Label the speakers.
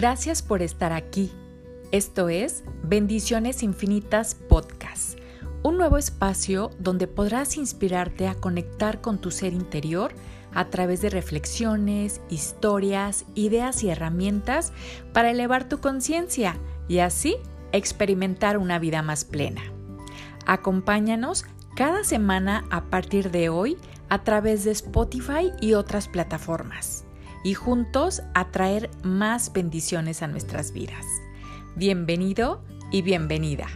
Speaker 1: Gracias por estar aquí. Esto es Bendiciones Infinitas Podcast, un nuevo espacio donde podrás inspirarte a conectar con tu ser interior a través de reflexiones, historias, ideas y herramientas para elevar tu conciencia y así experimentar una vida más plena. Acompáñanos cada semana a partir de hoy a través de Spotify y otras plataformas y juntos atraer más bendiciones a nuestras vidas. Bienvenido y bienvenida.